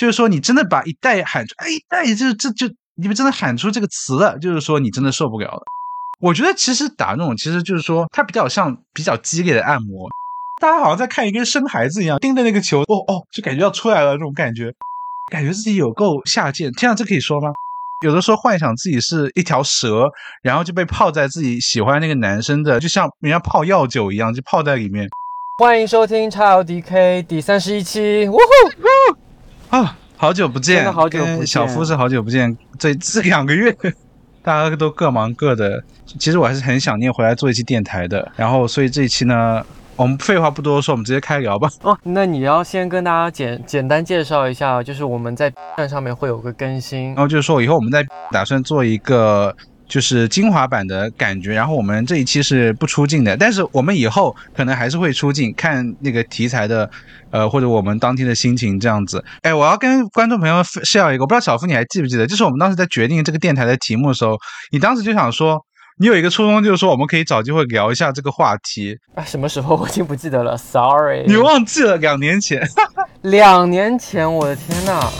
就是说你真的把一代喊出，哎，一代就这就你们真的喊出这个词了，就是说你真的受不了了。我觉得其实打那种，其实就是说它比较像比较激烈的按摩，大家好像在看一个生孩子一样，盯着那个球，哦哦，就感觉要出来了这种感觉，感觉自己有够下贱。天啊，这可以说吗？有的时候幻想自己是一条蛇，然后就被泡在自己喜欢那个男生的，就像人家泡药酒一样，就泡在里面。欢迎收听叉 LDK 第三十一期，呜呼啊！好久不见，好久不见，小夫是好久不见，这这两个月。大家都各忙各的，其实我还是很想念回来做一期电台的。然后，所以这一期呢，我们废话不多说，我们直接开聊吧。哦，那你要先跟大家简简单介绍一下，就是我们在站上面会有个更新，然后就是说以后我们在打算做一个。就是精华版的感觉，然后我们这一期是不出镜的，但是我们以后可能还是会出镜，看那个题材的，呃，或者我们当天的心情这样子。哎，我要跟观众朋友 share 一个，我不知道小付你还记不记得，就是我们当时在决定这个电台的题目的时候，你当时就想说，你有一个初衷，就是说我们可以找机会聊一下这个话题啊。什么时候 我已经不记得了，sorry，你忘记了两年前，两年前，我的天呐！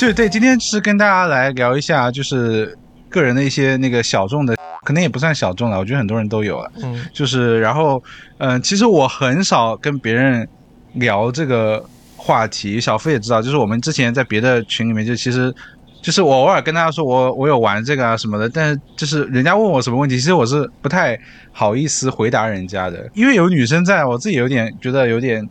对对，今天是跟大家来聊一下，就是个人的一些那个小众的，可能也不算小众了，我觉得很多人都有了。嗯，就是然后，嗯，其实我很少跟别人聊这个话题，小付也知道，就是我们之前在别的群里面，就其实就是我偶尔跟大家说我我有玩这个啊什么的，但是就是人家问我什么问题，其实我是不太好意思回答人家的，因为有女生在我自己有点觉得有点。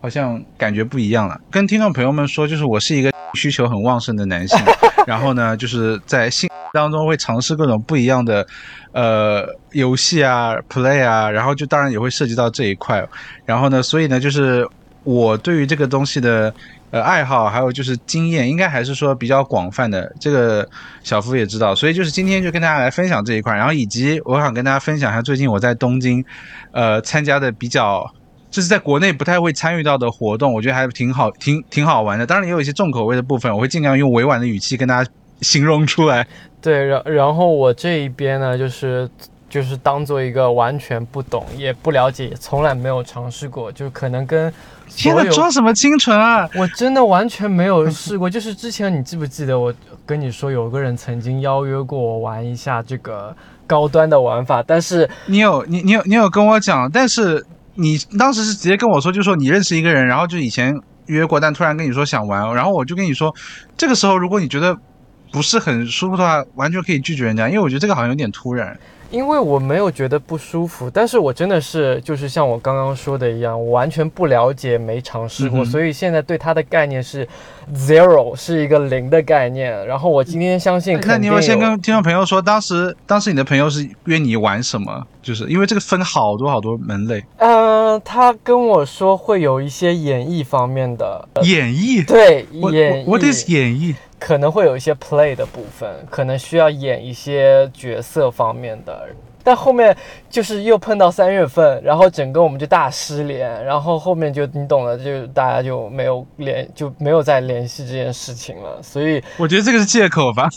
好像感觉不一样了。跟听众朋友们说，就是我是一个 需求很旺盛的男性，然后呢，就是在性当中会尝试各种不一样的呃游戏啊、play 啊，然后就当然也会涉及到这一块。然后呢，所以呢，就是我对于这个东西的呃爱好，还有就是经验，应该还是说比较广泛的。这个小夫也知道，所以就是今天就跟大家来分享这一块，然后以及我想跟大家分享一下最近我在东京呃参加的比较。就是在国内不太会参与到的活动，我觉得还挺好，挺挺好玩的。当然也有一些重口味的部分，我会尽量用委婉的语气跟大家形容出来。对，然然后我这一边呢，就是就是当做一个完全不懂也不了解，也从来没有尝试过，就可能跟天呐，装什么清纯啊！我真的完全没有试过。就是之前你记不记得我跟你说，有个人曾经邀约过我玩一下这个高端的玩法，但是你有你你有你有跟我讲，但是。你当时是直接跟我说，就说你认识一个人，然后就以前约过，但突然跟你说想玩，然后我就跟你说，这个时候如果你觉得不是很舒服的话，完全可以拒绝人家，因为我觉得这个好像有点突然。因为我没有觉得不舒服，但是我真的是就是像我刚刚说的一样，我完全不了解，没尝试过，所以现在对它的概念是 zero，是一个零的概念。然后我今天相信，那你要先跟听众朋友说，当时当时你的朋友是约你玩什么？就是因为这个分好多好多门类。嗯，他跟我说会有一些演绎方面的演绎，对演，What is 演绎？可能会有一些 play 的部分，可能需要演一些角色方面的，但后面就是又碰到三月份，然后整个我们就大失联，然后后面就你懂了，就大家就没有联，就没有再联系这件事情了。所以我觉得这个是借口吧。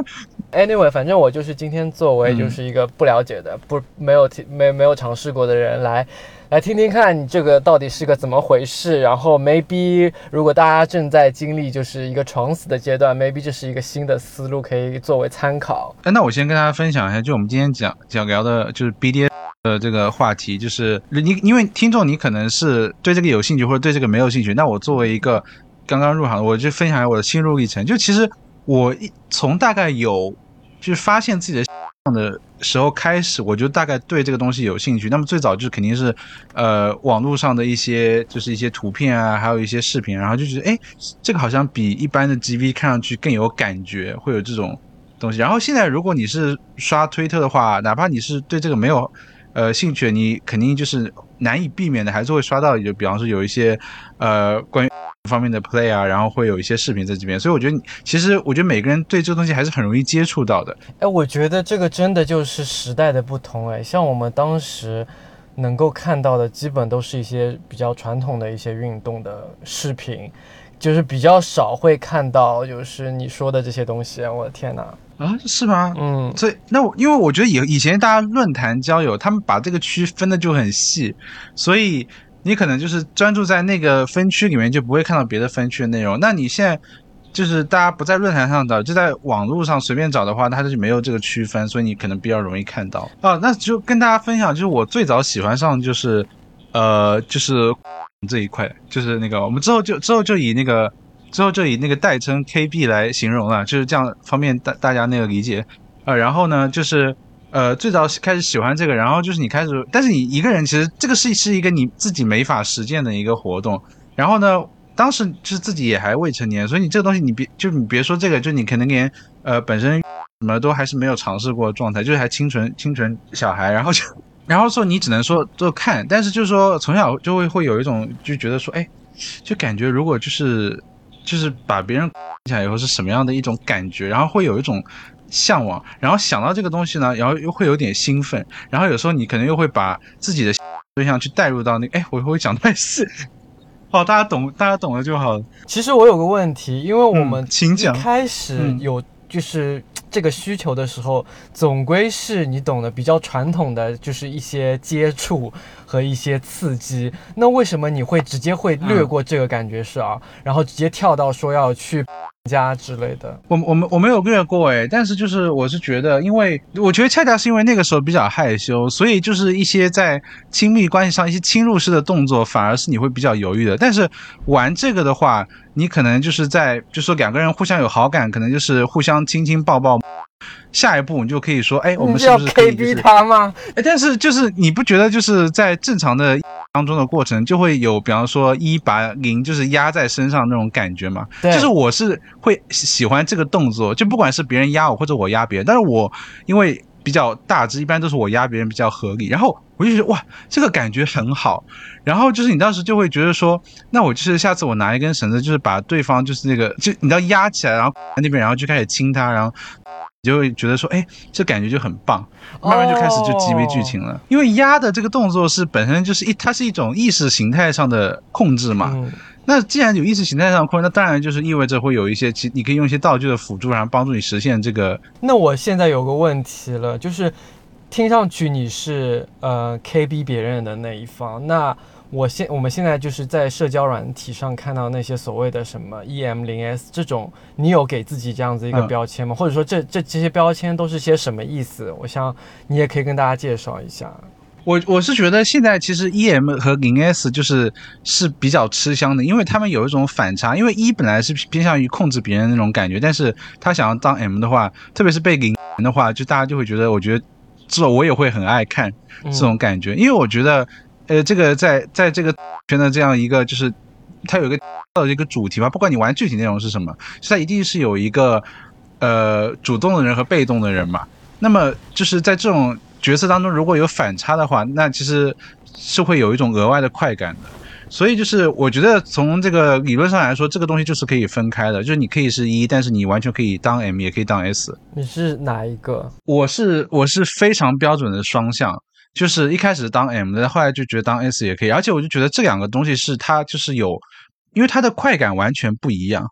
Anyway，反正我就是今天作为就是一个不了解的、不没有没没有尝试过的人来。来听听看你这个到底是个怎么回事，然后 maybe 如果大家正在经历就是一个闯死的阶段，maybe 这是一个新的思路可以作为参考。哎，那我先跟大家分享一下，就我们今天讲讲聊的就是 BDS 的这个话题，就是你因为听众你可能是对这个有兴趣或者对这个没有兴趣，那我作为一个刚刚入行，我就分享一下我的心路历程。就其实我一从大概有就是发现自己的。的时候开始，我就大概对这个东西有兴趣。那么最早就肯定是，呃，网络上的一些就是一些图片啊，还有一些视频，然后就觉得，哎，这个好像比一般的 GV 看上去更有感觉，会有这种东西。然后现在如果你是刷推特的话，哪怕你是对这个没有。呃，兴趣你肯定就是难以避免的，还是会刷到，就比方说有一些，呃，关于方面的 play 啊，然后会有一些视频在这边，所以我觉得，其实我觉得每个人对这个东西还是很容易接触到的。哎，我觉得这个真的就是时代的不同，哎，像我们当时能够看到的，基本都是一些比较传统的一些运动的视频，就是比较少会看到，就是你说的这些东西。我的天哪！啊，是吗？嗯，所以那我因为我觉得以以前大家论坛交友，他们把这个区分的就很细，所以你可能就是专注在那个分区里面，就不会看到别的分区的内容。那你现在就是大家不在论坛上找，就在网络上随便找的话，它就没有这个区分，所以你可能比较容易看到。啊，那就跟大家分享，就是我最早喜欢上就是呃就是这一块，就是那个我们之后就之后就以那个。之后就以那个代称 KB 来形容了，就是这样方便大大家那个理解，呃，然后呢，就是呃最早开始喜欢这个，然后就是你开始，但是你一个人其实这个是是一个你自己没法实践的一个活动，然后呢，当时就是自己也还未成年，所以你这个东西你别就你别说这个，就你可能连呃本身什么都还是没有尝试过状态，就是还清纯清纯小孩，然后就 然后说你只能说就看，但是就是说从小就会会有一种就觉得说，哎，就感觉如果就是。就是把别人 起来以后是什么样的一种感觉，然后会有一种向往，然后想到这个东西呢，然后又会有点兴奋，然后有时候你可能又会把自己的 对象去带入到那，哎，我会讲太细，哦，大家懂，大家懂了就好。其实我有个问题，因为我们请讲，开始有就是这个需求的时候，总归是你懂的比较传统的，就是一些接触。和一些刺激，那为什么你会直接会略过这个感觉是啊，然后直接跳到说要去家之类的？我我们我没有略过哎，但是就是我是觉得，因为我觉得恰恰是因为那个时候比较害羞，所以就是一些在亲密关系上一些侵入式的动作，反而是你会比较犹豫的。但是玩这个的话，你可能就是在就说两个人互相有好感，可能就是互相亲亲抱抱。下一步你就可以说，哎，我们是不是可以 KB 他吗？哎，但是就是你不觉得就是在正常的当中的过程，就会有比方说一把零就是压在身上那种感觉嘛？对，就是我是会喜欢这个动作，就不管是别人压我或者我压别人，但是我因为比较大只，一般都是我压别人比较合理，然后我就觉得哇，这个感觉很好，然后就是你当时就会觉得说，那我就是下次我拿一根绳子，就是把对方就是那个就你知道压起来，然后 那边然后就开始亲他，然后。就会觉得说，哎，这感觉就很棒，慢慢就开始就激为剧情了。因为压的这个动作是本身就是一，它是一种意识形态上的控制嘛。那既然有意识形态上的控制，那当然就是意味着会有一些其你可以用一些道具的辅助，然后帮助你实现这个。那我现在有个问题了，就是听上去你是呃 KB 别人的那一方，那。我现我们现在就是在社交软体上看到那些所谓的什么 E M 零 S 这种，你有给自己这样子一个标签吗？或者说这这这些标签都是些什么意思？我想你也可以跟大家介绍一下。我我是觉得现在其实 E M 和零 S 就是是比较吃香的，因为他们有一种反差。因为 E 本来是偏向于控制别人那种感觉，但是他想要当 M 的话，特别是被零的话，就大家就会觉得，我觉得这我也会很爱看这种感觉，因为我觉得。呃，这个在在这个圈的这样一个，就是它有一个的一个主题嘛，不管你玩具体内容是什么，它一定是有一个呃主动的人和被动的人嘛。那么就是在这种角色当中，如果有反差的话，那其实是会有一种额外的快感的。所以就是我觉得从这个理论上来说，这个东西就是可以分开的，就是你可以是一，但是你完全可以当 M，也可以当 S。你是哪一个？我是我是非常标准的双向。就是一开始当 M 的，后来就觉得当 S 也可以，而且我就觉得这两个东西是它就是有，因为它的快感完全不一样。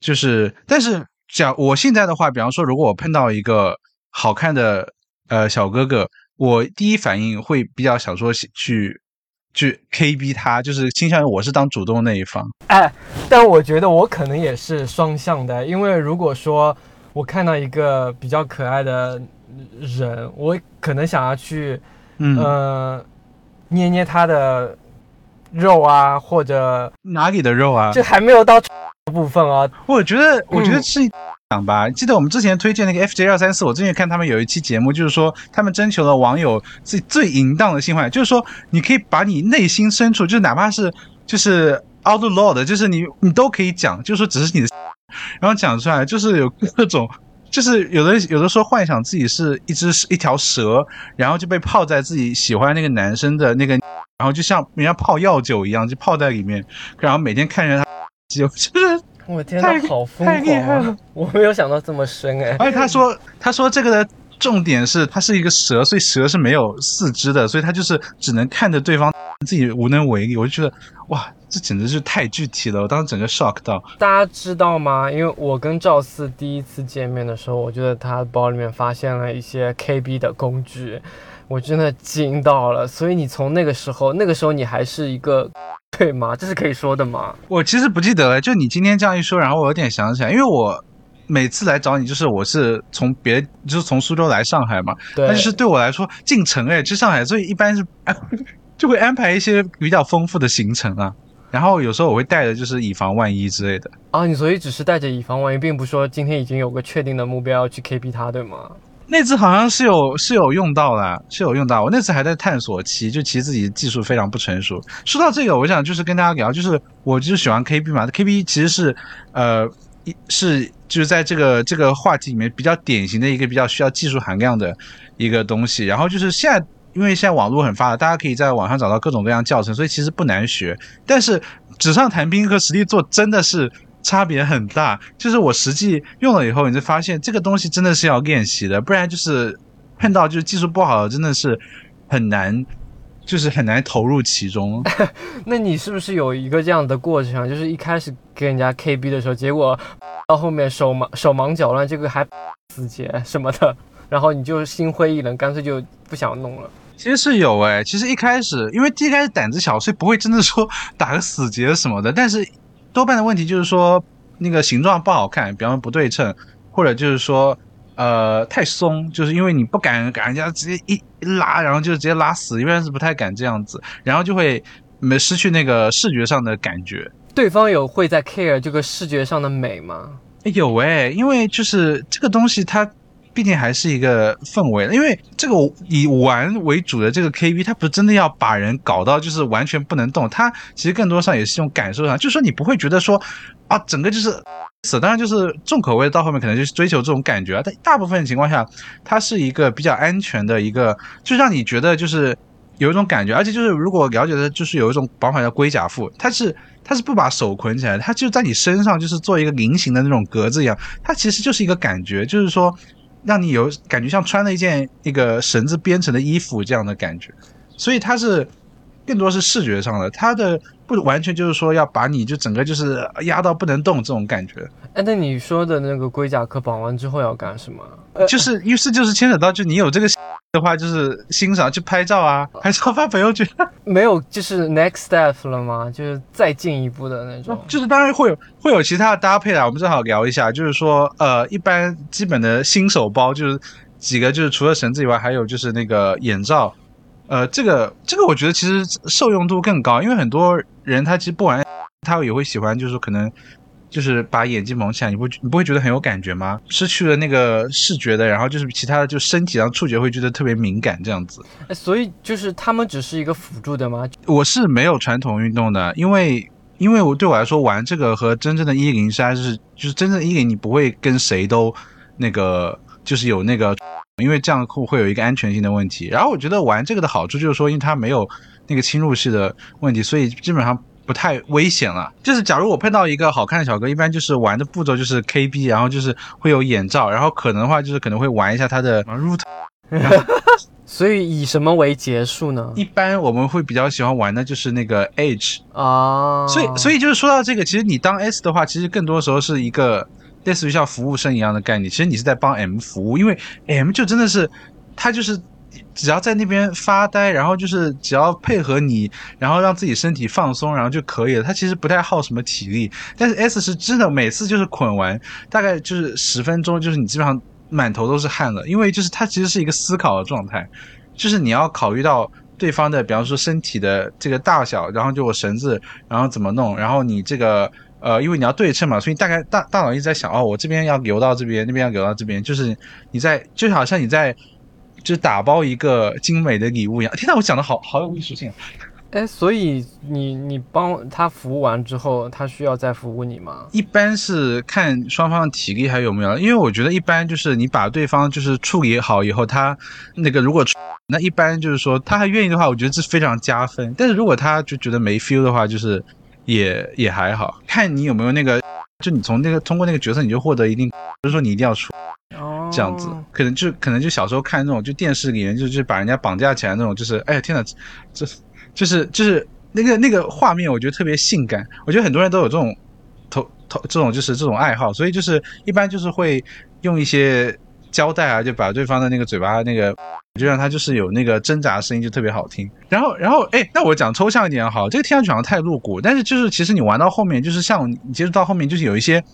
就是，但是讲我现在的话，比方说，如果我碰到一个好看的呃小哥哥，我第一反应会比较想说去去 KB 他，就是倾向于我是当主动那一方。哎，但我觉得我可能也是双向的，因为如果说我看到一个比较可爱的人，我可能想要去。嗯，捏捏他的肉啊，或者哪里的肉啊？这还没有到 部分啊。我觉得，我觉得是讲吧。记得我们之前推荐那个 FJ 二三四，我之前看他们有一期节目，就是说他们征求了网友最最淫荡的性幻想，就是说你可以把你内心深处，就哪怕是就是 outlaw 的，就是你你都可以讲，就是说只是你的，然后讲出来，就是有各种。就是有的有的时候幻想自己是一只一条蛇，然后就被泡在自己喜欢那个男生的那个，然后就像人家泡药酒一样，就泡在里面，然后每天看着他，就就是我天，呐好疯狂啊！我没有想到这么深哎。而且他说他说这个的重点是它是一个蛇，所以蛇是没有四肢的，所以他就是只能看着对方，自己无能为力。我就觉得哇，这简直是太具体了，我当时整个 shock 到。大家知道吗？因为我跟赵四第一次见面的时候，我觉得他包里面发现了一些 KB 的工具，我真的惊到了。所以你从那个时候，那个时候你还是一个，对吗？这是可以说的吗？我其实不记得了，就你今天这样一说，然后我有点想起来，因为我每次来找你，就是我是从别，就是从苏州来上海嘛，那就是对我来说进城哎，去上海，所以一般是就会安排一些比较丰富的行程啊。然后有时候我会带着，就是以防万一之类的啊。你所以只是带着以防万一，并不说今天已经有个确定的目标要去 KP 它，对吗？那次好像是有是有用到的，是有用到。我那次还在探索期，就其实自己技术非常不成熟。说到这个，我想就是跟大家聊，就是我就是喜欢 K P 嘛，K P 其实是呃是就是在这个这个话题里面比较典型的一个比较需要技术含量的一个东西。然后就是现在。因为现在网络很发达，大家可以在网上找到各种各样教程，所以其实不难学。但是纸上谈兵和实际做真的是差别很大。就是我实际用了以后，你就发现这个东西真的是要练习的，不然就是碰到就是技术不好的，真的是很难，就是很难投入其中。那你是不是有一个这样的过程？就是一开始跟人家 KB 的时候，结果到后面手忙手忙脚乱，这个还死结什么的，然后你就心灰意冷，干脆就不想弄了。其实是有哎，其实一开始因为一开始胆子小，所以不会真的说打个死结什么的。但是多半的问题就是说那个形状不好看，比方说不对称，或者就是说呃太松，就是因为你不敢给人家直接一拉，然后就直接拉死，一般是不太敢这样子，然后就会没失去那个视觉上的感觉。对方有会在 care 这个视觉上的美吗？有哎，因为就是这个东西它。毕竟还是一个氛围，因为这个以玩为主的这个 K V，它不是真的要把人搞到就是完全不能动，它其实更多上也是一种感受上，就是说你不会觉得说啊，整个就是 死，当然就是重口味到后面可能就是追求这种感觉，但大部分情况下，它是一个比较安全的一个，就让你觉得就是有一种感觉，而且就是如果了解的，就是有一种绑法叫龟甲缚，它是它是不把手捆起来，它就在你身上就是做一个菱形的那种格子一样，它其实就是一个感觉，就是说。让你有感觉像穿了一件那个绳子编成的衣服这样的感觉，所以它是更多是视觉上的，它的不完全就是说要把你就整个就是压到不能动这种感觉。哎，那你说的那个龟甲壳绑完之后要干什么？就是于是就是牵扯到就你有这个。的话就是欣赏，去拍照啊，拍照发朋友圈。没有，就是 next step 了吗？就是再进一步的那种。就是当然会有会有其他的搭配啦。我们正好聊一下，就是说，呃，一般基本的新手包就是几个，就是除了绳子以外，还有就是那个眼罩。呃，这个这个我觉得其实受用度更高，因为很多人他其实不玩，他也会喜欢，就是可能。就是把眼睛蒙起来，你不你不会觉得很有感觉吗？失去了那个视觉的，然后就是其他的，就身体上触觉会觉得特别敏感，这样子。哎，所以就是他们只是一个辅助的吗？我是没有传统运动的，因为因为我对我来说玩这个和真正的一零三是就是真正的一零，你不会跟谁都那个就是有那个，因为这样会会有一个安全性的问题。然后我觉得玩这个的好处就是说，因为它没有那个侵入式的问题，所以基本上。不太危险了，就是假如我碰到一个好看的小哥，一般就是玩的步骤就是 KB，然后就是会有眼罩，然后可能的话就是可能会玩一下他的 root，所以以什么为结束呢？一般我们会比较喜欢玩的就是那个 H 啊，所以所以就是说到这个，其实你当 S 的话，其实更多时候是一个类似于像服务生一样的概念，其实你是在帮 M 服务，因为 M 就真的是他就是。只要在那边发呆，然后就是只要配合你，然后让自己身体放松，然后就可以了。它其实不太耗什么体力，但是 S 是真的每次就是捆完，大概就是十分钟，就是你基本上满头都是汗了，因为就是它其实是一个思考的状态，就是你要考虑到对方的，比方说身体的这个大小，然后就我绳子，然后怎么弄，然后你这个呃，因为你要对称嘛，所以大概大大脑一直在想，哦，我这边要游到这边，那边要游到这边，就是你在就好像你在。就打包一个精美的礼物一样。天呐，我讲的好好有艺术性。哎，所以你你帮他服务完之后，他需要再服务你吗？一般是看双方的体力还有没有，因为我觉得一般就是你把对方就是处理好以后，他那个如果那一般就是说他还愿意的话，我觉得这非常加分。但是如果他就觉得没 feel 的话，就是也也还好，看你有没有那个，就你从那个通过那个角色你就获得一定，不是说你一定要出。这样子，可能就可能就小时候看那种，就电视里面就就把人家绑架起来那种，就是哎呀天哪，这就是就是那个那个画面，我觉得特别性感。我觉得很多人都有这种头头这种就是这种爱好，所以就是一般就是会用一些胶带啊，就把对方的那个嘴巴那个，就让他就是有那个挣扎声音，就特别好听。然后然后哎，那我讲抽象一点好，这个听上去好像太露骨，但是就是其实你玩到后面，就是像你接触到后面，就是有一些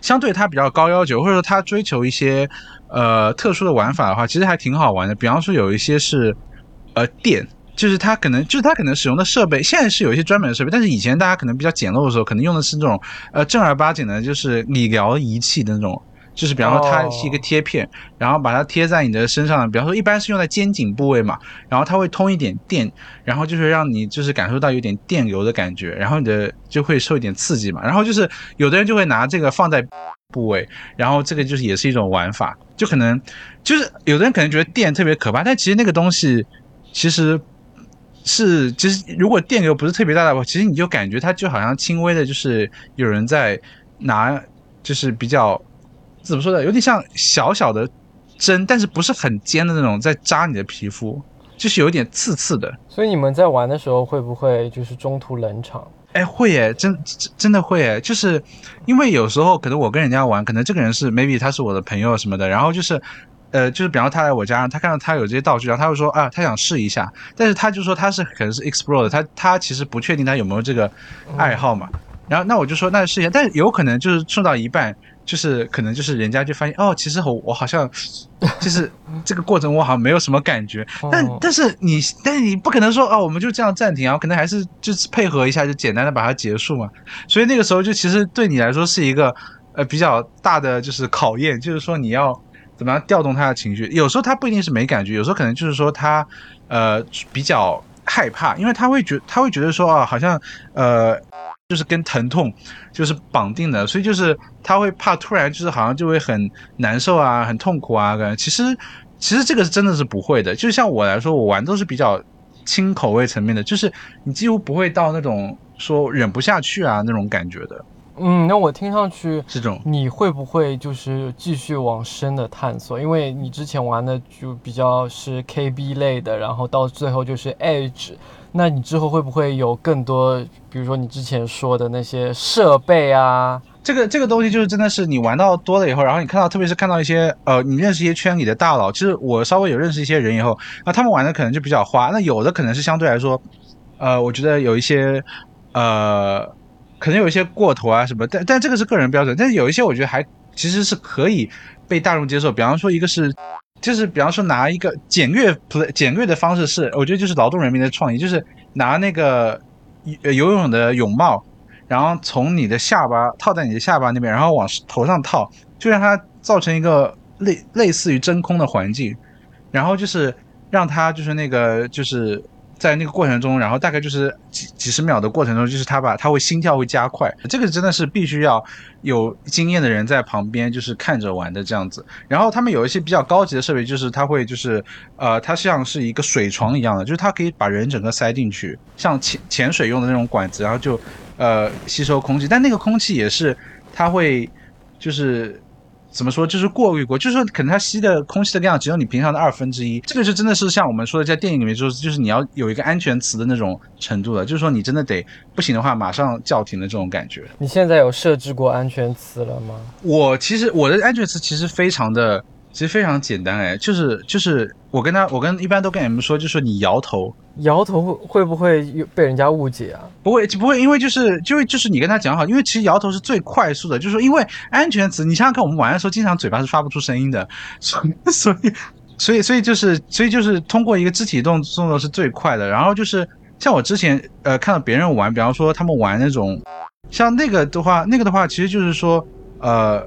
相对它比较高要求，或者说它追求一些呃特殊的玩法的话，其实还挺好玩的。比方说有一些是呃电。就是它可能，就是它可能使用的设备，现在是有一些专门的设备，但是以前大家可能比较简陋的时候，可能用的是那种呃正儿八经的，就是理疗仪器的那种，就是比方说它是一个贴片，然后把它贴在你的身上，比方说一般是用在肩颈部位嘛，然后它会通一点电，然后就是让你就是感受到有点电流的感觉，然后你的就会受一点刺激嘛，然后就是有的人就会拿这个放在部位，然后这个就是也是一种玩法，就可能就是有的人可能觉得电特别可怕，但其实那个东西其实。是，其实如果电流不是特别大的话，其实你就感觉它就好像轻微的，就是有人在拿，就是比较怎么说呢，有点像小小的针，但是不是很尖的那种，在扎你的皮肤，就是有点刺刺的。所以你们在玩的时候会不会就是中途冷场？哎，会耶，真真真的会耶，就是因为有时候可能我跟人家玩，可能这个人是 maybe 他是我的朋友什么的，然后就是。呃，就是比方他来我家，他看到他有这些道具，然后他会说啊，他想试一下，但是他就说他是可能是 explore 的，他他其实不确定他有没有这个爱好嘛。然后那我就说那试一下，但是有可能就是送到一半，就是可能就是人家就发现哦，其实我我好像 就是这个过程我好像没有什么感觉，但但是你但是你不可能说哦，我们就这样暂停啊，可能还是就是配合一下，就简单的把它结束嘛。所以那个时候就其实对你来说是一个呃比较大的就是考验，就是说你要。怎么样调动他的情绪？有时候他不一定是没感觉，有时候可能就是说他，呃，比较害怕，因为他会觉他会觉得说啊，好像呃，就是跟疼痛就是绑定的，所以就是他会怕突然就是好像就会很难受啊，很痛苦啊。感觉其实其实这个是真的是不会的。就像我来说，我玩都是比较轻口味层面的，就是你几乎不会到那种说忍不下去啊那种感觉的。嗯，那我听上去这种，你会不会就是继续往深的探索？因为你之前玩的就比较是 KB 类的，然后到最后就是 Edge，那你之后会不会有更多，比如说你之前说的那些设备啊？这个这个东西就是真的是你玩到多了以后，然后你看到，特别是看到一些呃，你认识一些圈里的大佬，其实我稍微有认识一些人以后，那他们玩的可能就比较花，那有的可能是相对来说，呃，我觉得有一些呃。可能有一些过头啊什么，但但这个是个人标准。但是有一些我觉得还其实是可以被大众接受。比方说一个是，就是比方说拿一个简略 play 简略的方式是，我觉得就是劳动人民的创意，就是拿那个游泳的泳帽，然后从你的下巴套在你的下巴那边，然后往头上套，就让它造成一个类类似于真空的环境，然后就是让它就是那个就是。在那个过程中，然后大概就是几几十秒的过程中，就是他把他会心跳会加快，这个真的是必须要有经验的人在旁边就是看着玩的这样子。然后他们有一些比较高级的设备，就是他会就是呃，它像是一个水床一样的，就是它可以把人整个塞进去，像潜潜水用的那种管子，然后就呃吸收空气，但那个空气也是它会就是。怎么说？就是过滤过，就是说，可能它吸的空气的量只有你平常的二分之一。这个是真的是像我们说的，在电影里面就是，就是你要有一个安全词的那种程度了，就是说你真的得不行的话，马上叫停的这种感觉。你现在有设置过安全词了吗？我其实我的安全词其实非常的。其实非常简单哎，就是就是我跟他，我跟一般都跟你们说，就是你摇头，摇头会不会被人家误解啊？不会不会，因为就是就就是你跟他讲好，因为其实摇头是最快速的，就是说因为安全词，你想想看，我们玩的时候经常嘴巴是发不出声音的，所以所以所以所以就是所以就是通过一个肢体动动作是最快的。然后就是像我之前呃看到别人玩，比方说他们玩那种像那个的话，那个的话其实就是说呃。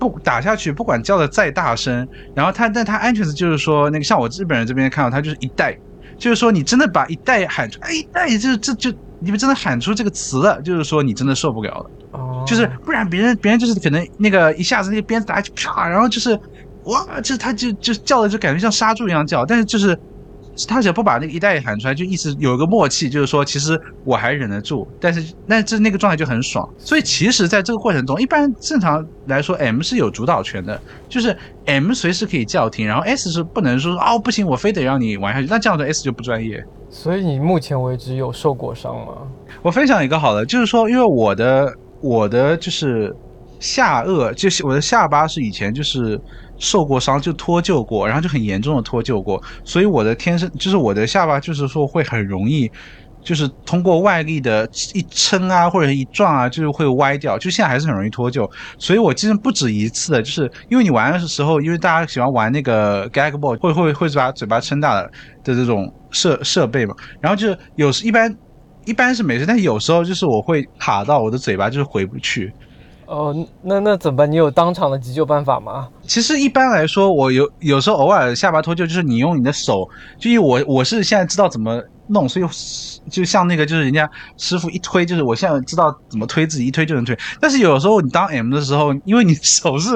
不打下去，不管叫的再大声，然后他，但他安全词就是说，那个像我日本人这边看到他就是一代，就是说你真的把一代喊出，哎，一代就是这就你们真的喊出这个词了，就是说你真的受不了了，哦，就是不然别人别人就是可能那个一下子那个鞭子打下去啪，然后就是哇，这他就就叫的就感觉像杀猪一样叫，但是就是他只要不把那个一代喊出来，就一直有一个默契，就是说其实我还忍得住，但是那这那个状态就很爽。所以其实在这个过程中，一般正常来说，M 是有主导权的，就是 M 随时可以叫停，然后 S 是不能说哦不行，我非得让你玩下去，那这样的 S 就不专业。所以你目前为止有受过伤吗？我分享一个好的，就是说因为我的我的就是下颚，就是我的下巴是以前就是。受过伤就脱臼过，然后就很严重的脱臼过，所以我的天生就是我的下巴就是说会很容易，就是通过外力的一撑啊或者一撞啊，就是会歪掉，就现在还是很容易脱臼。所以我其实不止一次的，就是因为你玩的时候，因为大家喜欢玩那个 gag ball，会会会把嘴巴撑大的的这种设设备嘛，然后就是有时一般一般是没事，但有时候就是我会卡到我的嘴巴就是回不去。哦，那那怎么办？你有当场的急救办法吗？其实一般来说，我有有时候偶尔下巴脱臼，就是你用你的手，就因为我我是现在知道怎么弄，所以就像那个就是人家师傅一推，就是我现在知道怎么推自己一推就能推。但是有时候你当 M 的时候，因为你手是，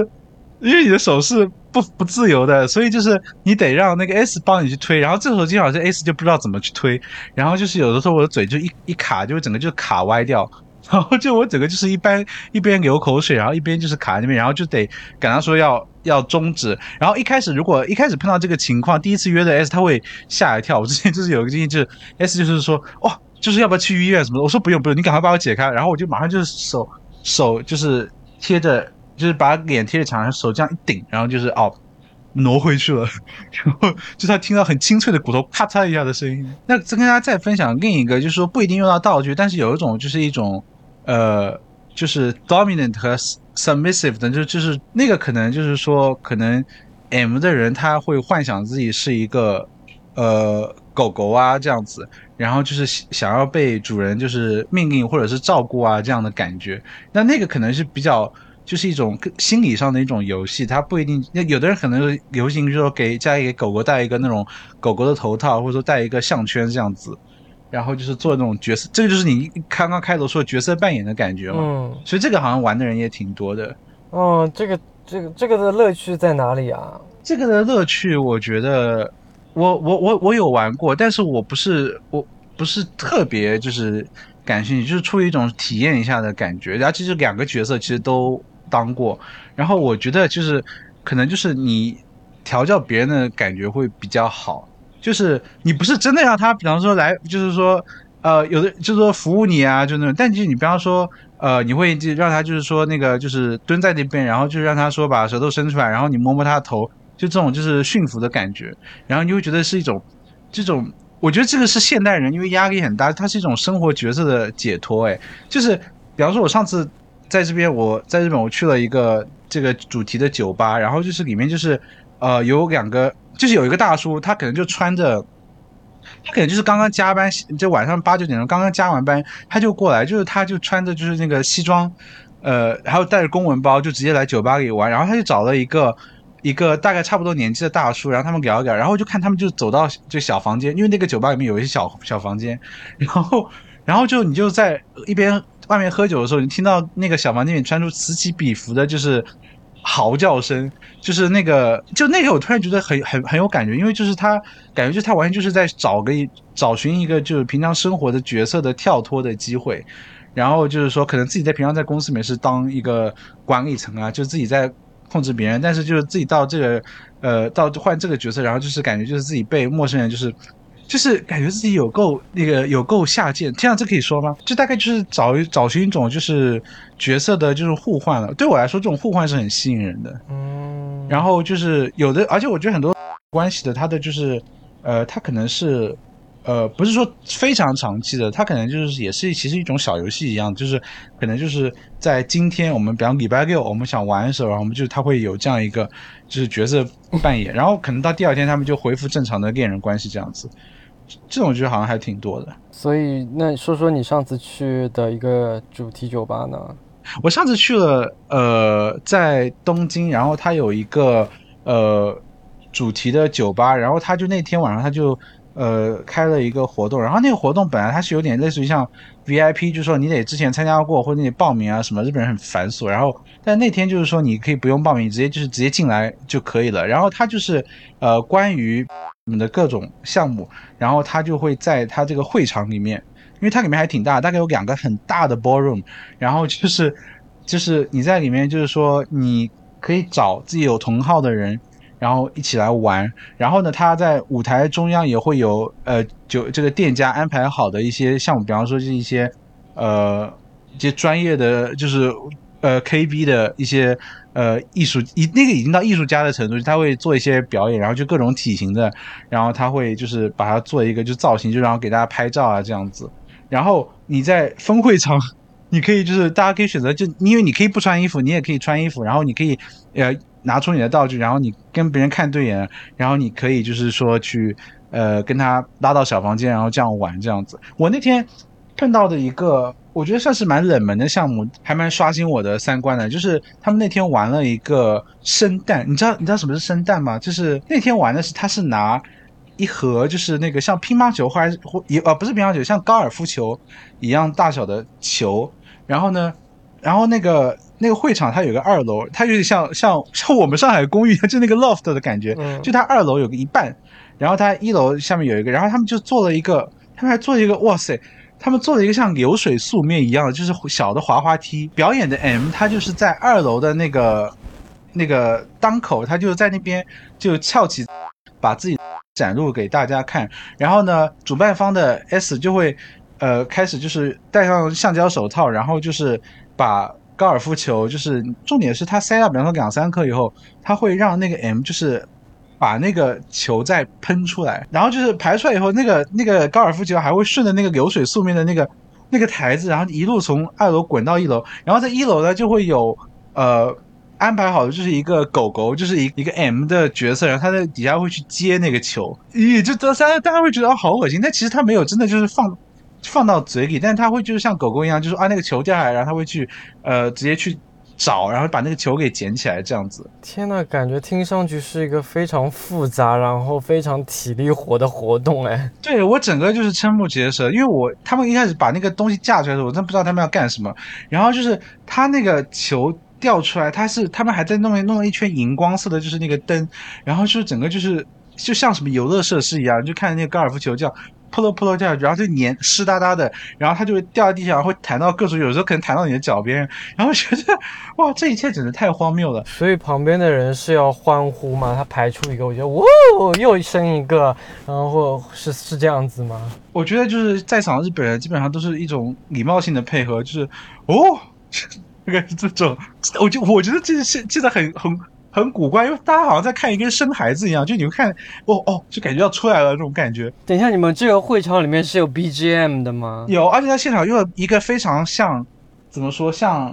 因为你的手是不不自由的，所以就是你得让那个 S 帮你去推，然后这时候经常是 S 就不知道怎么去推，然后就是有的时候我的嘴就一一卡，就整个就卡歪掉。然后就我整个就是一般一边流口水，然后一边就是卡在那边，然后就得赶他说要要终止。然后一开始如果一开始碰到这个情况，第一次约的 S 他会吓一跳。我之前就是有一个经历，就是 S 就是说哇，就是要不要去医院什么的。我说不用不用，你赶快把我解开。然后我就马上就是手手就是贴着，就是把脸贴着墙上，手这样一顶，然后就是哦挪回去了。然后就他听到很清脆的骨头咔嚓一下的声音。那再跟大家再分享另一个，就是说不一定用到道具，但是有一种就是一种。呃，就是 dominant 和 submissive 的，就就是那个可能就是说，可能 M 的人他会幻想自己是一个呃狗狗啊这样子，然后就是想要被主人就是命令或者是照顾啊这样的感觉。那那个可能是比较就是一种心理上的一种游戏，它不一定。那有的人可能流行就说给家里给狗狗戴一个那种狗狗的头套，或者说戴一个项圈这样子。然后就是做那种角色，这个就是你刚刚开头说角色扮演的感觉嘛。嗯，所以这个好像玩的人也挺多的。哦，这个这个这个的乐趣在哪里啊？这个的乐趣，我觉得我我我我有玩过，但是我不是我不是特别就是感兴趣，就是出于一种体验一下的感觉。然后其实两个角色其实都当过，然后我觉得就是可能就是你调教别人的感觉会比较好。就是你不是真的让他，比方说来，就是说，呃，有的就是说服务你啊，就那种。但其实你比方说，呃，你会就让他就是说那个就是蹲在那边，然后就让他说把舌头伸出来，然后你摸摸他的头，就这种就是驯服的感觉。然后你会觉得是一种这种，我觉得这个是现代人因为压力很大，它是一种生活角色的解脱。哎，就是比方说，我上次在这边，我在日本我去了一个这个主题的酒吧，然后就是里面就是呃有两个。就是有一个大叔，他可能就穿着，他可能就是刚刚加班，就晚上八九点钟刚刚加完班，他就过来，就是他就穿着就是那个西装，呃，然后带着公文包，就直接来酒吧里玩。然后他就找了一个一个大概差不多年纪的大叔，然后他们聊一聊，然后就看他们就走到这小房间，因为那个酒吧里面有一些小小房间，然后然后就你就在一边外面喝酒的时候，你听到那个小房间里传出此起彼伏的，就是。嚎叫声，就是那个，就那个，我突然觉得很很很有感觉，因为就是他感觉就是他完全就是在找个找寻一个就是平常生活的角色的跳脱的机会，然后就是说可能自己在平常在公司里面是当一个管理层啊，就自己在控制别人，但是就是自己到这个呃到换这个角色，然后就是感觉就是自己被陌生人就是。就是感觉自己有够那个有够下贱，这样这可以说吗？就大概就是找找寻一种就是角色的，就是互换了。对我来说，这种互换是很吸引人的。嗯，然后就是有的，而且我觉得很多关系的，他的就是，呃，他可能是，呃，不是说非常长期的，他可能就是也是其实一种小游戏一样，就是可能就是在今天我们比方礼拜六我们想玩的时候，然后我们就他会有这样一个就是角色扮演，然后可能到第二天他们就恢复正常的恋人关系这样子。这种剧好像还挺多的，所以那说说你上次去的一个主题酒吧呢？我上次去了，呃，在东京，然后它有一个呃主题的酒吧，然后他就那天晚上他就呃开了一个活动，然后那个活动本来它是有点类似于像 VIP，就是说你得之前参加过或者你报名啊什么，日本人很繁琐，然后但那天就是说你可以不用报名，直接就是直接进来就可以了，然后他就是呃关于你们。的各种项目，然后他就会在他这个会场里面，因为它里面还挺大，大概有两个很大的 ballroom，然后就是就是你在里面，就是说你可以找自己有同号的人，然后一起来玩。然后呢，他在舞台中央也会有呃，就这个店家安排好的一些项目，比方说是一些呃一些专业的，就是呃 KB 的一些。呃，艺术已那个已经到艺术家的程度，他会做一些表演，然后就各种体型的，然后他会就是把它做一个就造型，就然后给大家拍照啊这样子。然后你在分会场，你可以就是大家可以选择，就因为你可以不穿衣服，你也可以穿衣服，然后你可以呃拿出你的道具，然后你跟别人看对眼，然后你可以就是说去呃跟他拉到小房间，然后这样玩这样子。我那天碰到的一个。我觉得算是蛮冷门的项目，还蛮刷新我的三观的。就是他们那天玩了一个生蛋，你知道你知道什么是生蛋吗？就是那天玩的是，他是拿一盒，就是那个像乒乓球或者或也呃不是乒乓球，像高尔夫球一样大小的球。然后呢，然后那个那个会场它有个二楼，它有点像像像我们上海公寓就那个 loft 的感觉，就它二楼有个一半，然后它一楼下面有一个，然后他们就做了一个，他们还做了一个，哇塞！他们做了一个像流水素面一样的，就是小的滑滑梯。表演的 M，他就是在二楼的那个那个当口，他就在那边就翘起，把自己展露给大家看。然后呢，主办方的 S 就会呃开始就是戴上橡胶手套，然后就是把高尔夫球，就是重点是他塞到比方说两三颗以后，他会让那个 M 就是。把那个球再喷出来，然后就是排出来以后，那个那个高尔夫球还会顺着那个流水素面的那个那个台子，然后一路从二楼滚到一楼，然后在一楼呢就会有呃安排好的就是一个狗狗，就是一一个 M 的角色，然后他在底下会去接那个球，咦，就大家大家会觉得好恶心，但其实他没有真的就是放放到嘴里，但是他会就是像狗狗一样，就是啊那个球掉下来，然后它会去呃直接去。找，然后把那个球给捡起来，这样子。天呐，感觉听上去是一个非常复杂，然后非常体力活的活动，哎。对我整个就是瞠目结舌，因为我他们一开始把那个东西架出来的时候，我真不知道他们要干什么。然后就是他那个球掉出来，他是他们还在弄弄了一圈荧光色的，就是那个灯，然后就是整个就是就像什么游乐设施一样，就看那个高尔夫球这样。扑噜扑噜掉，然后就黏湿哒哒的，然后它就会掉在地上，会弹到各处，有时候可能弹到你的脚边，然后觉得哇，这一切简直太荒谬了。所以旁边的人是要欢呼吗？他排出一个，我觉得哇，又生一个，然后是是这样子吗？我觉得就是在场的日本人基本上都是一种礼貌性的配合，就是哦，这个是这种，我就我觉得这是记得很很。很古怪，因为大家好像在看一个生孩子一样，就你会看，哦哦，就感觉要出来了这种感觉。等一下，你们这个会场里面是有 BGM 的吗？有，而且他现场用了一个非常像，怎么说，像，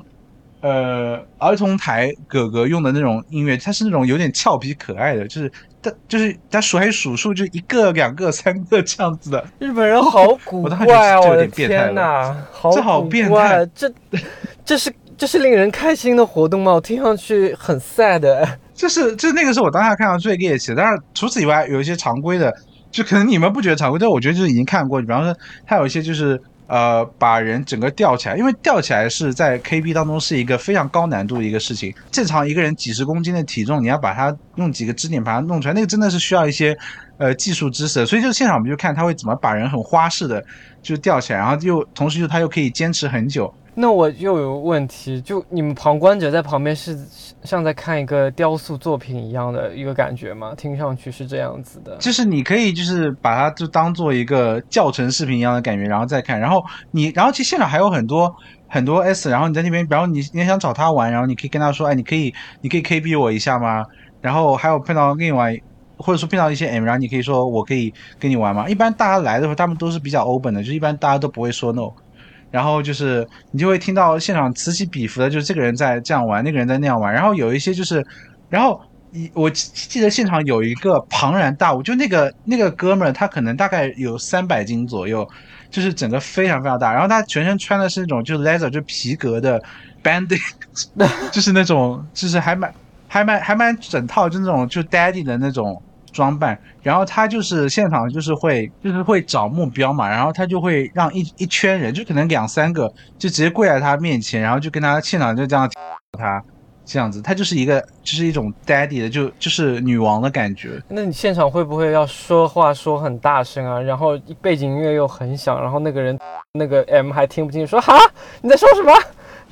呃，儿童台哥哥用的那种音乐，它是那种有点俏皮可爱的，就是他就是他数还数数，就一个、两个、三个这样子的。日本人好古 怪哦，我的天哪，好变态，这 这是。这是令人开心的活动吗？我听上去很 sad。这是，这那个是我当下看到最猎奇的。但是除此以外，有一些常规的，就可能你们不觉得常规，但我觉得就是已经看过。比方说，它有一些就是呃，把人整个吊起来，因为吊起来是在 KB 当中是一个非常高难度的一个事情。正常一个人几十公斤的体重，你要把它用几个支点把它弄出来，那个真的是需要一些呃技术知识。所以就现场我们就看他会怎么把人很花式的就吊起来，然后又同时就他又可以坚持很久。那我又有问题，就你们旁观者在旁边是像在看一个雕塑作品一样的一个感觉吗？听上去是这样子的，就是你可以就是把它就当做一个教程视频一样的感觉，然后再看，然后你，然后其实现场还有很多很多 S，然后你在那边，然后你你想找他玩，然后你可以跟他说，哎，你可以你可以 KB 我一下吗？然后还有碰到另外或者说碰到一些 M，然后你可以说我可以跟你玩吗？一般大家来的时候，他们都是比较 open 的，就一般大家都不会说 no。然后就是你就会听到现场此起彼伏的，就是这个人在这样玩，那个人在那样玩。然后有一些就是，然后一我记得现场有一个庞然大物，就那个那个哥们儿，他可能大概有三百斤左右，就是整个非常非常大。然后他全身穿的是那种就是 leather 就皮革的 banding，就是那种就是还蛮还蛮还蛮整套，就那种就 daddy 的那种。装扮，然后他就是现场就是会就是会找目标嘛，然后他就会让一一圈人，就可能两三个，就直接跪在他面前，然后就跟他现场就这样他，这样子，他就是一个就是一种 daddy 的，就就是女王的感觉。那你现场会不会要说话说很大声啊？然后背景音乐又很响，然后那个人那个 M 还听不清，说哈你在说什么？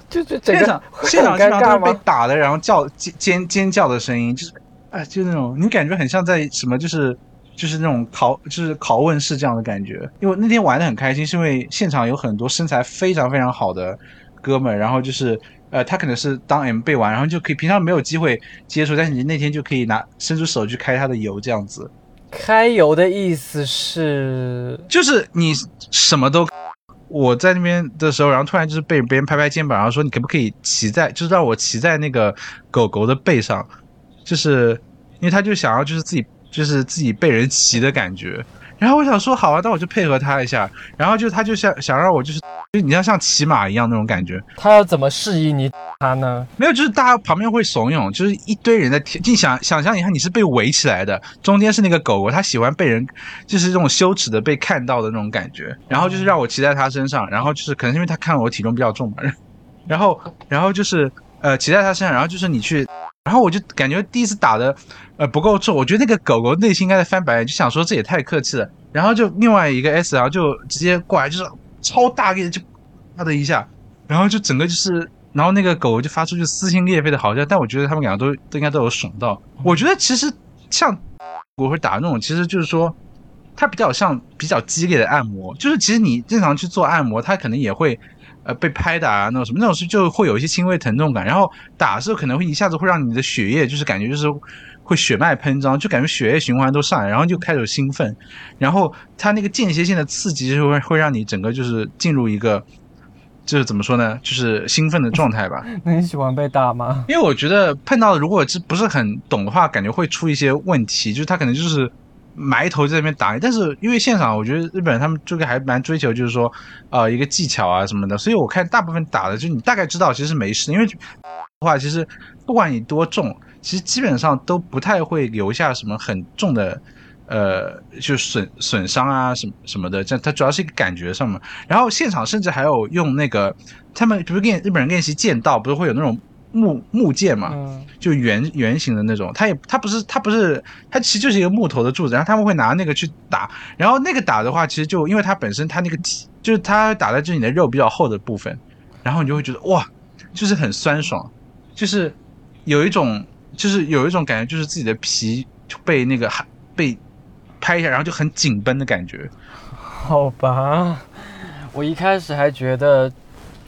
就就整个现场经常都是被打的，然后叫尖尖尖叫的声音，就是哎，就那种你感觉很像在什么，就是就是那种拷就是拷问式这样的感觉。因为那天玩的很开心，是因为现场有很多身材非常非常好的哥们，然后就是呃，他可能是当 M 背玩，然后就可以平常没有机会接触，但是你那天就可以拿伸出手去开他的油这样子。开油的意思是就是你什么都。我在那边的时候，然后突然就是被别人拍拍肩膀，然后说你可不可以骑在，就是让我骑在那个狗狗的背上，就是因为他就想要就是自己就是自己被人骑的感觉。然后我想说好啊，那我就配合他一下。然后就他就想想让我就是，就你要像骑马一样那种感觉。他要怎么示意你他呢？没有，就是大家旁边会怂恿，就是一堆人在听。你想想象一下，你是被围起来的，中间是那个狗狗，它喜欢被人，就是这种羞耻的被看到的那种感觉。然后就是让我骑在它身上，然后就是可能因为他看我体重比较重嘛，然后然后就是呃骑在它身上，然后就是你去。然后我就感觉第一次打的，呃不够重，我觉得那个狗狗内心应该在翻白眼，就想说这也太客气了。然后就另外一个 S，然后就直接过来，就是超大力的就啪的一下，然后就整个就是，然后那个狗就发出就撕心裂肺的嚎叫。但我觉得他们两个都都应该都有爽到。我觉得其实像我会打那种，其实就是说它比较像比较激烈的按摩，就是其实你正常去做按摩，它可能也会。呃，被拍打啊，那种什么那种是就会有一些轻微疼痛感，然后打的时候可能会一下子会让你的血液就是感觉就是会血脉喷张，就感觉血液循环都上来，然后就开始兴奋，然后它那个间歇性的刺激就会会让你整个就是进入一个就是怎么说呢，就是兴奋的状态吧。那你喜欢被打吗？因为我觉得碰到如果是不是很懂的话，感觉会出一些问题，就是他可能就是。埋头在那边打，但是因为现场，我觉得日本人他们这个还蛮追求，就是说，呃，一个技巧啊什么的，所以我看大部分打的就你大概知道其实没事，因为的话其实不管你多重，其实基本上都不太会留下什么很重的，呃，就损损伤啊什么什么的，这它主要是一个感觉上嘛。然后现场甚至还有用那个他们不是练日本人练习剑道，不是会有那种。木木剑嘛，就圆圆形的那种，它也它不是它不是它其实就是一个木头的柱子，然后他们会拿那个去打，然后那个打的话，其实就因为它本身它那个就是它打在就是你的肉比较厚的部分，然后你就会觉得哇，就是很酸爽，就是有一种就是有一种感觉，就是自己的皮被那个被拍一下，然后就很紧绷的感觉。好吧，我一开始还觉得。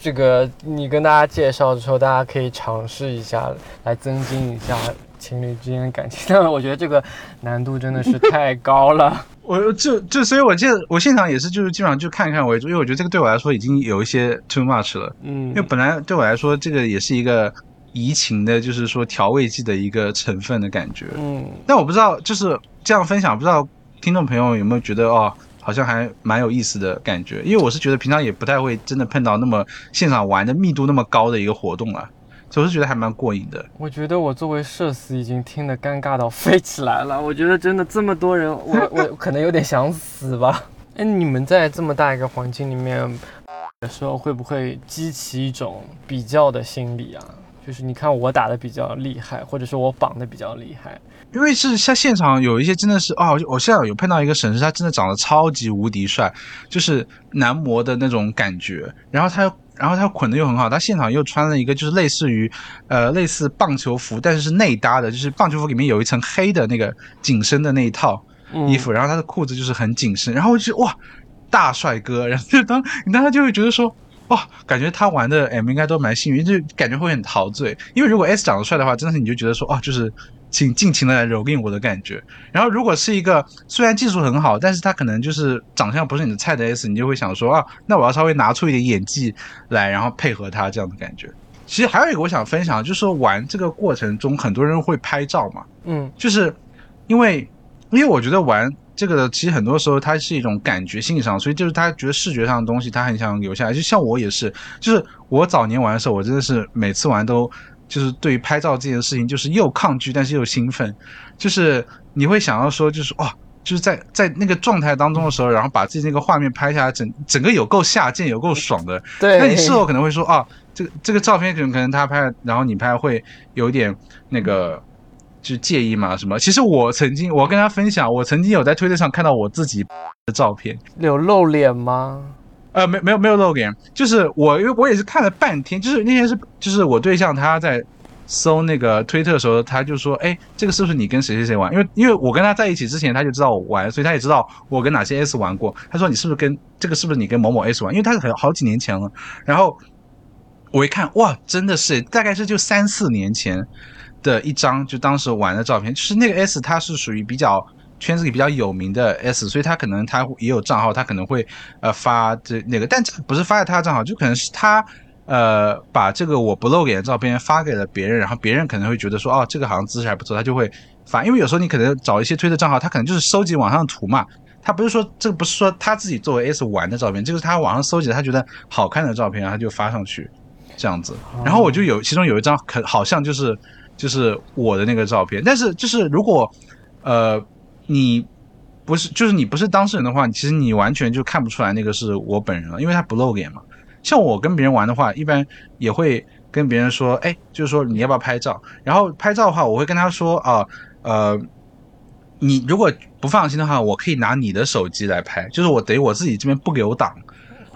这个你跟大家介绍的时候，大家可以尝试一下，来增进一下情侣之间的感情。但是我觉得这个难度真的是太高了。我就就所以，我记得我现场也是，就是基本上就看一看为主，因为我觉得这个对我来说已经有一些 too much 了。嗯，因为本来对我来说，这个也是一个怡情的，就是说调味剂的一个成分的感觉。嗯，但我不知道就是这样分享，不知道听众朋友有没有觉得哦。好像还蛮有意思的感觉，因为我是觉得平常也不太会真的碰到那么现场玩的密度那么高的一个活动啊，所以我是觉得还蛮过瘾的。我觉得我作为社死已经听得尴尬到飞起来了，我觉得真的这么多人，我我可能有点想死吧。哎，你们在这么大一个环境里面的时候，会不会激起一种比较的心理啊？就是你看我打的比较厉害，或者是我绑的比较厉害。因为是像现场有一些真的是啊，我现在有碰到一个神师，他真的长得超级无敌帅，就是男模的那种感觉。然后他，然后他捆的又很好，他现场又穿了一个就是类似于呃类似棒球服，但是是内搭的，就是棒球服里面有一层黑的那个紧身的那一套衣服，然后他的裤子就是很紧身，然后就哇大帅哥，然后就当你当时就会觉得说哇，感觉他玩的 M 应该都蛮幸运，就感觉会很陶醉。因为如果 S 长得帅的话，真的是你就觉得说哦，就是。请尽情的来蹂躏我的感觉。然后，如果是一个虽然技术很好，但是他可能就是长相不是你的菜的 S，你就会想说啊，那我要稍微拿出一点演技来，然后配合他这样的感觉。其实还有一个我想分享，就是说玩这个过程中，很多人会拍照嘛，嗯，就是因为因为我觉得玩这个其实很多时候它是一种感觉性上，所以就是他觉得视觉上的东西他很想留下来。就像我也是，就是我早年玩的时候，我真的是每次玩都。就是对于拍照这件事情，就是又抗拒，但是又兴奋，就是你会想要说，就是哇，就是在在那个状态当中的时候，然后把自己那个画面拍下来，整整个有够下贱，有够爽的。对，那你事后可能会说啊，这个这个照片可能可能他拍，然后你拍会有点那个。就介意嘛？什么？其实我曾经，我跟他分享，我曾经有在推特上看到我自己的照片，有露脸吗？呃，没，没有，没有露脸。就是我，因为我也是看了半天。就是那天是，就是我对象他在搜那个推特的时候，他就说：“哎，这个是不是你跟谁谁谁玩？”因为，因为我跟他在一起之前，他就知道我玩，所以他也知道我跟哪些 S 玩过。他说：“你是不是跟这个？是不是你跟某某 S 玩？”因为他是很好几年前了。然后我一看，哇，真的是，大概是就三四年前。的一张就当时玩的照片，就是那个 S，他是属于比较圈子里比较有名的 S，所以他可能他也有账号，他可能会呃发这那个，但这不是发在他的账号，就可能是他呃把这个我不露脸的照片发给了别人，然后别人可能会觉得说哦这个好像姿势还不错，他就会发，因为有时候你可能找一些推的账号，他可能就是收集网上的图嘛，他不是说这个不是说他自己作为 S 玩的照片，这个是他网上搜集他觉得好看的照片，然后他就发上去这样子，然后我就有其中有一张可好像就是。就是我的那个照片，但是就是如果，呃，你不是就是你不是当事人的话，其实你完全就看不出来那个是我本人了，因为他不露脸嘛。像我跟别人玩的话，一般也会跟别人说，哎，就是说你要不要拍照？然后拍照的话，我会跟他说啊，呃，你如果不放心的话，我可以拿你的手机来拍，就是我等于我自己这边不留档，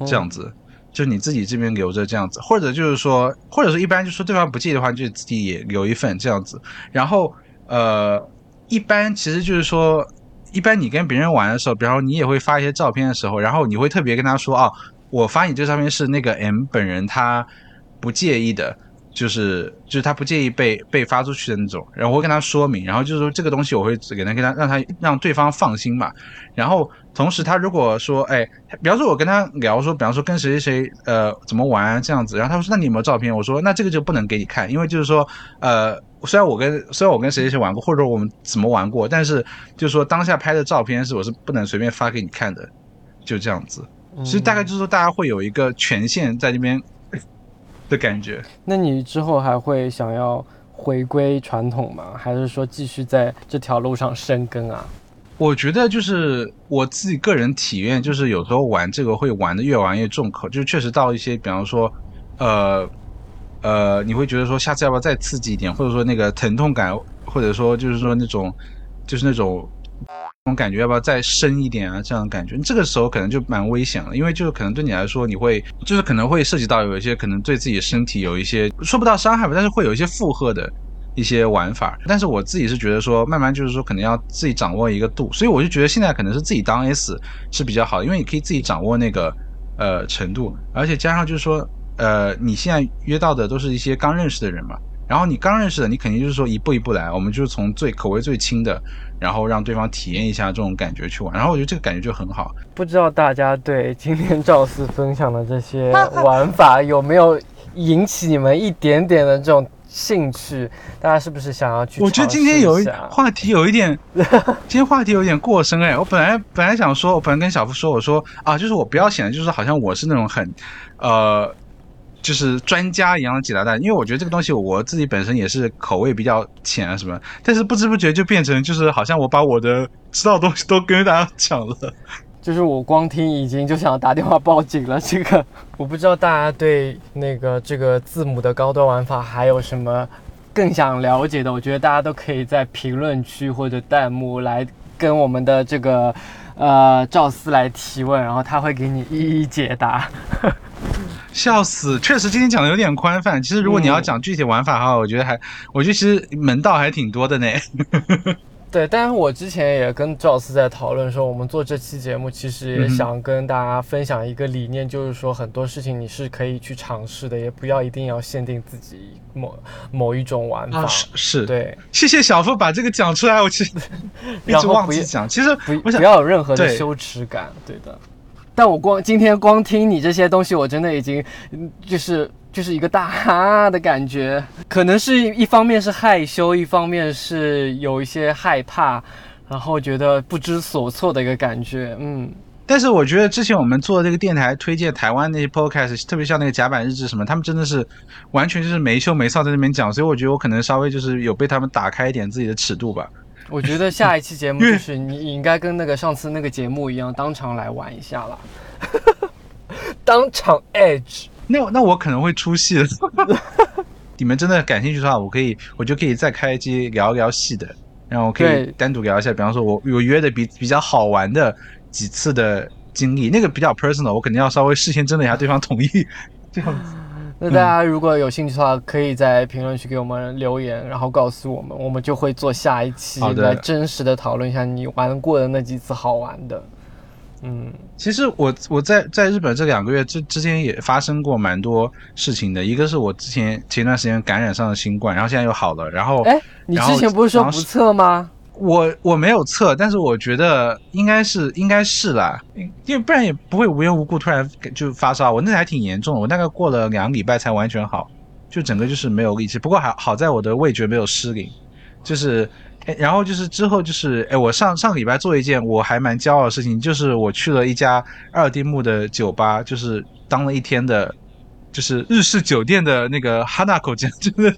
这样子。就是你自己这边留着这样子，或者就是说，或者说一般就说对方不介意的话，就自己也留一份这样子。然后呃，一般其实就是说，一般你跟别人玩的时候，比方说你也会发一些照片的时候，然后你会特别跟他说啊，我发你这照片是那个 M 本人他不介意的。就是就是他不介意被被发出去的那种，然后我会跟他说明，然后就是说这个东西我会给他跟他让他让对方放心嘛。然后同时他如果说哎，比方说我跟他聊说，比方说跟谁谁谁呃怎么玩这样子，然后他说那你有没有照片？我说那这个就不能给你看，因为就是说呃虽然我跟虽然我跟谁谁谁玩过，或者我们怎么玩过，但是就是说当下拍的照片是我是不能随便发给你看的，就这样子。其实大概就是说大家会有一个权限在那边。的感觉，那你之后还会想要回归传统吗？还是说继续在这条路上深耕啊？我觉得就是我自己个人体验，就是有时候玩这个会玩的越玩越重口，就确实到一些，比方说，呃呃，你会觉得说下次要不要再刺激一点，或者说那个疼痛感，或者说就是说那种就是那种。那种感觉要不要再深一点啊？这样的感觉，这个时候可能就蛮危险了，因为就是可能对你来说，你会就是可能会涉及到有一些可能对自己身体有一些说不到伤害吧，但是会有一些负荷的一些玩法。但是我自己是觉得说，慢慢就是说，可能要自己掌握一个度，所以我就觉得现在可能是自己当 S 是比较好的，因为你可以自己掌握那个呃程度，而且加上就是说，呃，你现在约到的都是一些刚认识的人嘛。然后你刚认识的，你肯定就是说一步一步来，我们就是从最口味最轻的，然后让对方体验一下这种感觉去玩。然后我觉得这个感觉就很好。不知道大家对今天赵四分享的这些 玩法有没有引起你们一点点的这种兴趣？大家是不是想要去？我觉得今天有一话题有一点，今天话题有点过深哎。我本来本来想说，我本来跟小付说，我说啊，就是我不要显得就是好像我是那种很，呃。就是专家一样的解答大家，因为我觉得这个东西我自己本身也是口味比较浅啊什么，但是不知不觉就变成就是好像我把我的知道的东西都跟大家讲了，就是我光听已经就想打电话报警了。这个 我不知道大家对那个这个字母的高端玩法还有什么更想了解的，我觉得大家都可以在评论区或者弹幕来跟我们的这个呃赵思来提问，然后他会给你一一解答。笑死！确实今天讲的有点宽泛。其实如果你要讲具体玩法的话，我觉得还，我觉得其实门道还挺多的呢。对，但是我之前也跟赵四在讨论说，我们做这期节目，其实也想跟大家分享一个理念，就是说很多事情你是可以去尝试的，也不要一定要限定自己某某一种玩法。是，对。谢谢小付把这个讲出来，我其实 一直忘记讲。其实不不要有任何的羞耻感，对的。但我光今天光听你这些东西，我真的已经，就是就是一个大哈的感觉。可能是一方面是害羞，一方面是有一些害怕，然后觉得不知所措的一个感觉。嗯。但是我觉得之前我们做这个电台推荐台湾那些 podcast，特别像那个甲板日志什么，他们真的是完全就是没羞没臊在那边讲，所以我觉得我可能稍微就是有被他们打开一点自己的尺度吧。我觉得下一期节目就是你应该跟那个上次那个节目一样，当场来玩一下了，当场 edge。那那我可能会出戏了。你们真的感兴趣的话，我可以，我就可以再开机聊一聊戏的，然后我可以单独聊一下，比方说我我约的比比较好玩的几次的经历，那个比较 personal，我肯定要稍微事先征得一下对方同意，这样子。那大家如果有兴趣的话，可以在评论区给我们留言，然后告诉我们，我们就会做下一期来真实的讨论一下你玩过的那几次好玩的。嗯，其实我我在在日本这两个月之之间也发生过蛮多事情的。一个是我之前前段时间感染上了新冠，然后现在又好了。然后，哎，你之前不是说不测吗？我我没有测，但是我觉得应该是应该是啦，因为不然也不会无缘无故突然就发烧。我那还挺严重的，我大概过了两个礼拜才完全好，就整个就是没有力气。不过还好在我的味觉没有失灵，就是。然后就是之后就是，哎，我上上个礼拜做一件我还蛮骄傲的事情，就是我去了一家二丁目的酒吧，就是当了一天的，就是日式酒店的那个哈纳口酱，真的。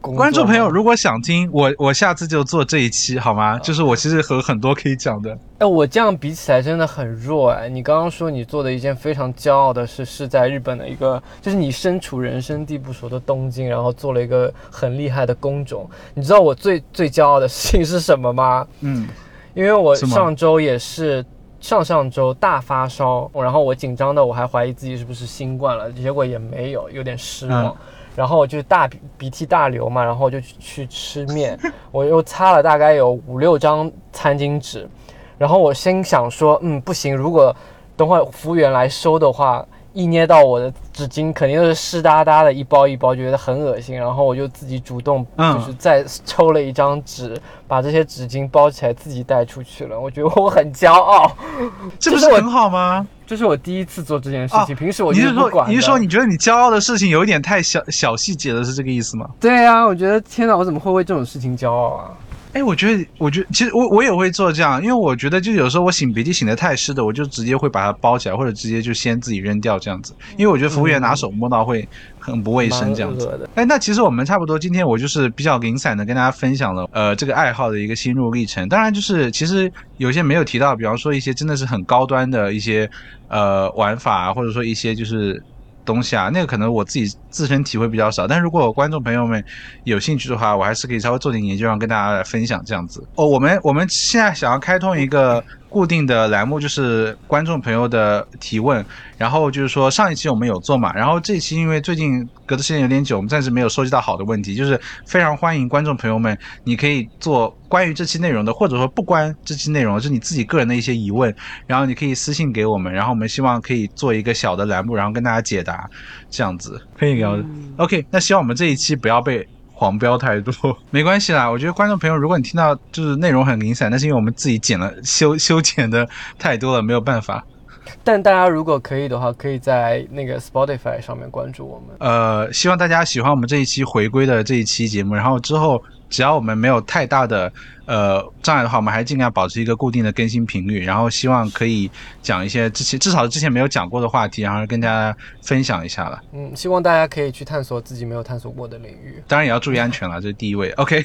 观众朋友，如果想听我，我下次就做这一期好吗？就是我其实和很多可以讲的。哎，我这样比起来真的很弱哎。你刚刚说你做的一件非常骄傲的事，是在日本的一个，就是你身处人生地不熟的东京，然后做了一个很厉害的工种。你知道我最 最骄傲的事情是什么吗？嗯，因为我上周也是上上周大发烧，然后我紧张的我还怀疑自己是不是新冠了，结果也没有，有点失望。然后就大鼻鼻涕大流嘛，然后就去吃面，我又擦了大概有五六张餐巾纸，然后我心想说，嗯，不行，如果等会服务员来收的话。一捏到我的纸巾，肯定都是湿哒哒的，一包一包，觉得很恶心。然后我就自己主动，就是再抽了一张纸，把这些纸巾包起来，自己带出去了。我觉得我很骄傲，这不是很好吗？这是我第一次做这件事情。平时我你是说你是说你觉得你骄傲的事情有一点太小小细节了，是这个意思吗？对啊，我觉得天哪，我怎么会为这种事情骄傲啊？哎，我觉得，我觉得其实我我也会做这样，因为我觉得就有时候我擤鼻涕擤的太湿的，我就直接会把它包起来，或者直接就先自己扔掉这样子，因为我觉得服务员拿手摸到会很不卫生这样子。哎，那其实我们差不多，今天我就是比较零散的跟大家分享了呃这个爱好的一个心路历程。当然就是其实有些没有提到，比方说一些真的是很高端的一些呃玩法，或者说一些就是。东西啊，那个可能我自己自身体会比较少，但如果观众朋友们有兴趣的话，我还是可以稍微做点研究，然后跟大家来分享这样子。哦，我们我们现在想要开通一个。固定的栏目就是观众朋友的提问，然后就是说上一期我们有做嘛，然后这一期因为最近隔的时间有点久，我们暂时没有收集到好的问题，就是非常欢迎观众朋友们，你可以做关于这期内容的，或者说不关这期内容，是你自己个人的一些疑问，然后你可以私信给我们，然后我们希望可以做一个小的栏目，然后跟大家解答，这样子可以聊。OK，那希望我们这一期不要被。黄标太多没关系啦，我觉得观众朋友，如果你听到就是内容很零散，那是因为我们自己剪了修修剪的太多了，没有办法。但大家如果可以的话，可以在那个 Spotify 上面关注我们。呃，希望大家喜欢我们这一期回归的这一期节目，然后之后。只要我们没有太大的呃障碍的话，我们还尽量保持一个固定的更新频率，然后希望可以讲一些之前至少之前没有讲过的话题，然后跟大家分享一下了。嗯，希望大家可以去探索自己没有探索过的领域，当然也要注意安全了，这是第一位。OK，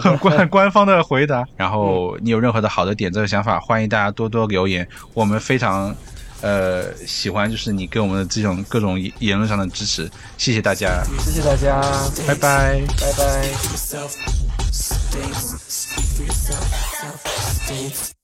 很官官方的回答。然后你有任何的好的点子和想法，欢迎大家多多留言，我们非常。呃，喜欢就是你给我们的这种各种言论上的支持，谢谢大家，谢谢大家，拜拜，拜拜。Free yourself, self-esteem.